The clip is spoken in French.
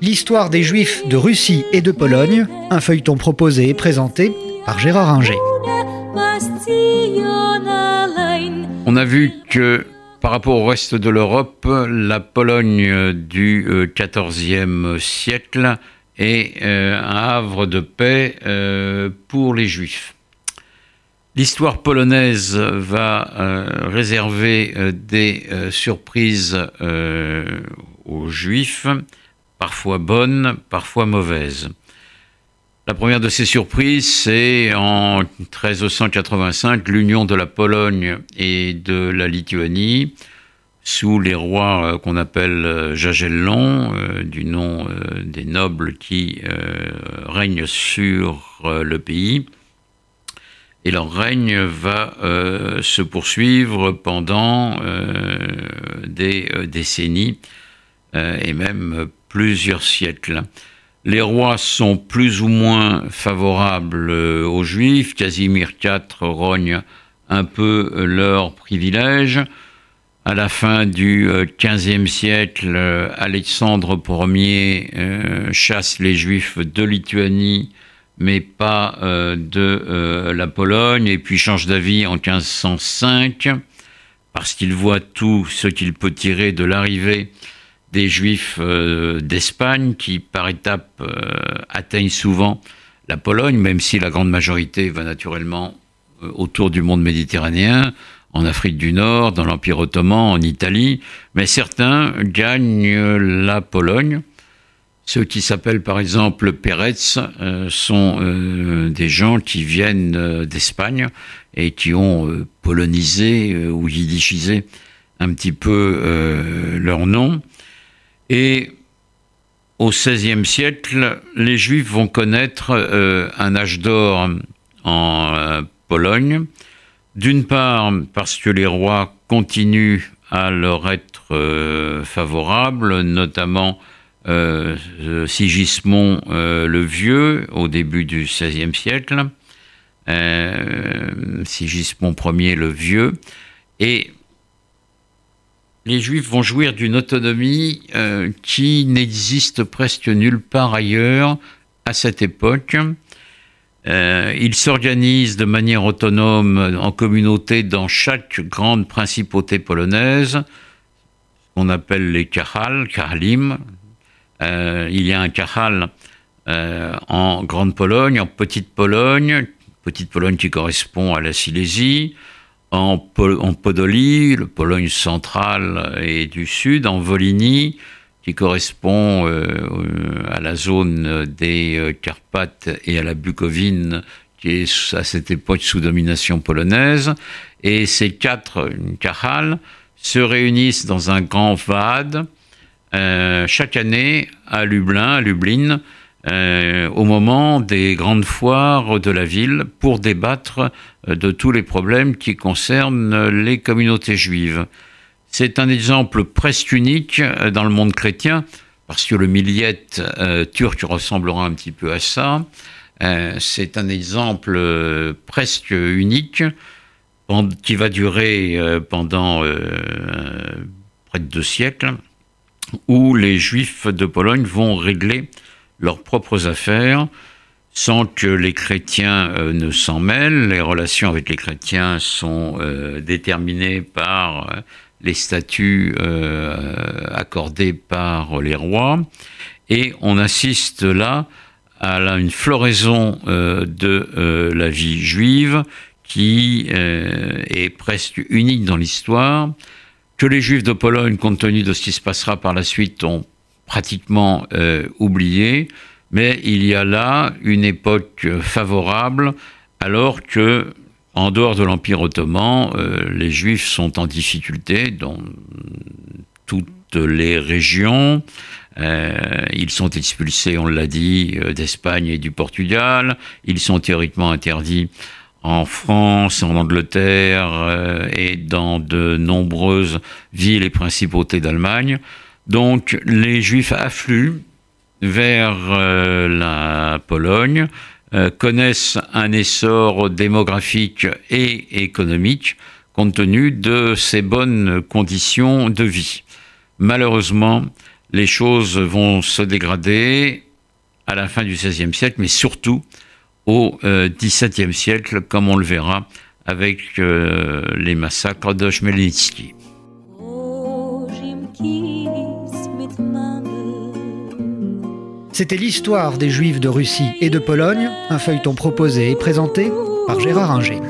L'histoire des Juifs de Russie et de Pologne, un feuilleton proposé et présenté par Gérard Inger. On a vu que par rapport au reste de l'Europe, la Pologne du XIVe siècle est euh, un havre de paix euh, pour les Juifs. L'histoire polonaise va euh, réserver des surprises aux Juifs, parfois bonnes, parfois mauvaises. La première de ces surprises, c'est en 1385 l'union de la Pologne et de la Lituanie sous les rois euh, qu'on appelle euh, Jagellon, euh, du nom des nobles qui règnent sur le pays. Et leur règne va se poursuivre pendant des décennies et même plusieurs siècles. Les rois sont plus ou moins favorables aux Juifs. Casimir IV rogne un peu leurs privilèges. À la fin du XVe siècle, Alexandre Ier euh, chasse les Juifs de Lituanie, mais pas euh, de euh, la Pologne, et puis change d'avis en 1505, parce qu'il voit tout ce qu'il peut tirer de l'arrivée des Juifs d'Espagne, qui par étapes atteignent souvent la Pologne, même si la grande majorité va naturellement autour du monde méditerranéen en Afrique du Nord, dans l'Empire ottoman, en Italie, mais certains gagnent la Pologne. Ceux qui s'appellent par exemple Peretz euh, sont euh, des gens qui viennent euh, d'Espagne et qui ont polonisé ou yiddishisé un petit peu leur nom. Et au XVIe siècle, les Juifs vont connaître un âge d'or en Pologne d'une part, parce que les rois continuent à leur être euh, favorables, notamment euh, Sigismond euh, le Vieux au début du XVIe siècle, Sigismond Ier le Vieux, et les Juifs vont jouir d'une autonomie qui n'existe presque nulle part ailleurs à cette époque. Euh, ils s'organisent de manière autonome en communauté dans chaque grande principauté polonaise, qu'on appelle les Kahal, Kahalim. Euh, il y a un Kahal euh, en Grande Pologne, en Petite Pologne, Petite Pologne qui correspond à la Silésie, en, en Podolie, le Pologne centrale et du sud, en Volhynie, qui correspond euh, à la zone des Carpates et à la Bucovine, qui est à cette époque sous domination polonaise. Et ces quatre Kahal se réunissent dans un grand VAD euh, chaque année à Lublin, à Lublin, au moment des grandes foires de la ville pour débattre de tous les problèmes qui concernent les communautés juives. C'est un exemple presque unique euh, dans le monde chrétien, parce que le milliette euh, turc ressemblera un petit peu à ça. Euh, c'est un exemple presque unique qui va durer pendant près de deux siècles, où les Juifs de Pologne vont régler leurs propres affaires sans que les chrétiens ne s'en mêlent. Les relations avec les chrétiens sont déterminées par les statuts euh, accordés par les rois. Et on assiste là à une floraison euh, de euh, la vie juive qui est presque unique dans l'histoire, que les juifs de Pologne, compte tenu de ce qui se passera par la suite, ont pratiquement oublié, mais il y a là une époque favorable alors que en dehors de l'Empire ottoman, euh, les Juifs sont en difficulté dans toutes les régions. Euh, ils sont expulsés, on l'a dit, euh, d'Espagne et du Portugal. Ils sont théoriquement interdits en France, en Angleterre et dans de nombreuses villes et principautés d'Allemagne. Donc les Juifs affluent vers la Pologne euh, connaissent un essor démographique et économique compte tenu de ces bonnes conditions de vie. malheureusement, les choses vont se dégrader à la fin du XVIe siècle, mais surtout au XVIIe siècle, comme on le verra avec les massacres de Chmelnytsky. C'était l'histoire des Juifs de Russie et de Pologne, un feuilleton proposé et présenté par Gérard Inger.